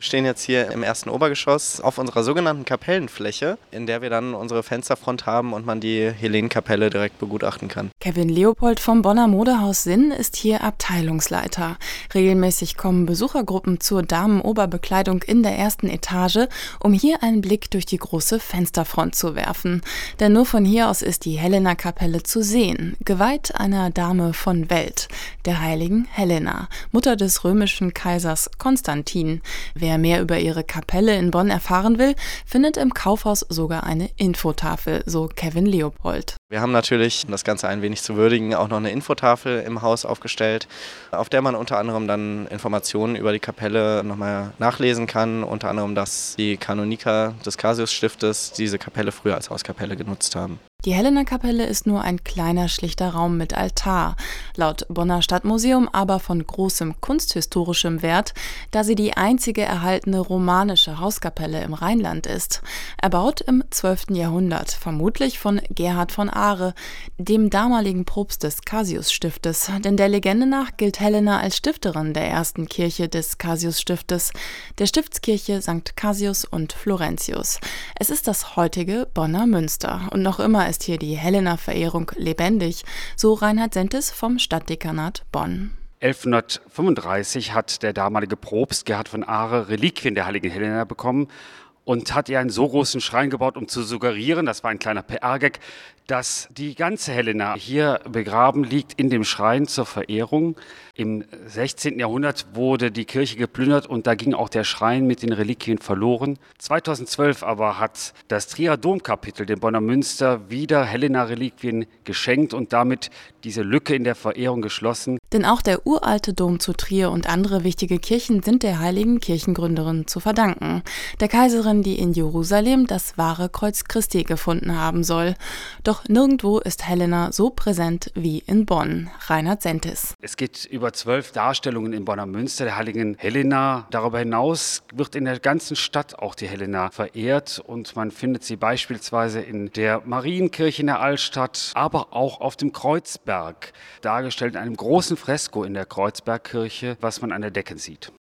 Wir stehen jetzt hier im ersten Obergeschoss auf unserer sogenannten Kapellenfläche, in der wir dann unsere Fensterfront haben und man die Helenenkapelle direkt begutachten kann. Kevin Leopold vom Bonner Modehaus Sinn ist hier Abteilungsleiter. Regelmäßig kommen Besuchergruppen zur Damenoberbekleidung in der ersten Etage, um hier einen Blick durch die große Fensterfront zu werfen. Denn nur von hier aus ist die Helena-Kapelle zu sehen, geweiht einer Dame von Welt, der heiligen Helena, Mutter des römischen Kaisers Konstantin. Wer Wer mehr über ihre Kapelle in Bonn erfahren will, findet im Kaufhaus sogar eine Infotafel, so Kevin Leopold. Wir haben natürlich, um das Ganze ein wenig zu würdigen, auch noch eine Infotafel im Haus aufgestellt, auf der man unter anderem dann Informationen über die Kapelle nochmal nachlesen kann. Unter anderem, dass die Kanoniker des Casius-Stiftes diese Kapelle früher als Hauskapelle genutzt haben. Die Helena-Kapelle ist nur ein kleiner, schlichter Raum mit Altar, laut Bonner Stadtmuseum aber von großem kunsthistorischem Wert, da sie die einzige erhaltene romanische Hauskapelle im Rheinland ist. Erbaut im 12. Jahrhundert, vermutlich von Gerhard von Aare, dem damaligen Propst des Casius-Stiftes, denn der Legende nach gilt Helena als Stifterin der ersten Kirche des Casius-Stiftes, der Stiftskirche St. Casius und Florentius. Es ist das heutige Bonner Münster und noch immer ist hier die Helena-Verehrung lebendig, so Reinhard Sentes vom Stadtdekanat Bonn. 1135 hat der damalige Propst Gerhard von Aare Reliquien der heiligen Helena bekommen und hat ihr einen so großen Schrein gebaut, um zu suggerieren, das war ein kleiner PR-Gag, dass die ganze Helena hier begraben liegt in dem Schrein zur Verehrung. Im 16. Jahrhundert wurde die Kirche geplündert und da ging auch der Schrein mit den Reliquien verloren. 2012 aber hat das Trier Domkapitel dem Bonner Münster wieder Helena-Reliquien geschenkt und damit diese Lücke in der Verehrung geschlossen. Denn auch der uralte Dom zu Trier und andere wichtige Kirchen sind der heiligen Kirchengründerin zu verdanken. Der Kaiserin, die in Jerusalem das wahre Kreuz Christi gefunden haben soll. Doch nirgendwo ist Helena so präsent wie in Bonn. Reinhard Sentis. Es geht über zwölf Darstellungen in Bonner Münster der heiligen Helena. Darüber hinaus wird in der ganzen Stadt auch die Helena verehrt und man findet sie beispielsweise in der Marienkirche in der Altstadt, aber auch auf dem Kreuzberg, dargestellt in einem großen Fresko in der Kreuzbergkirche, was man an der Decke sieht.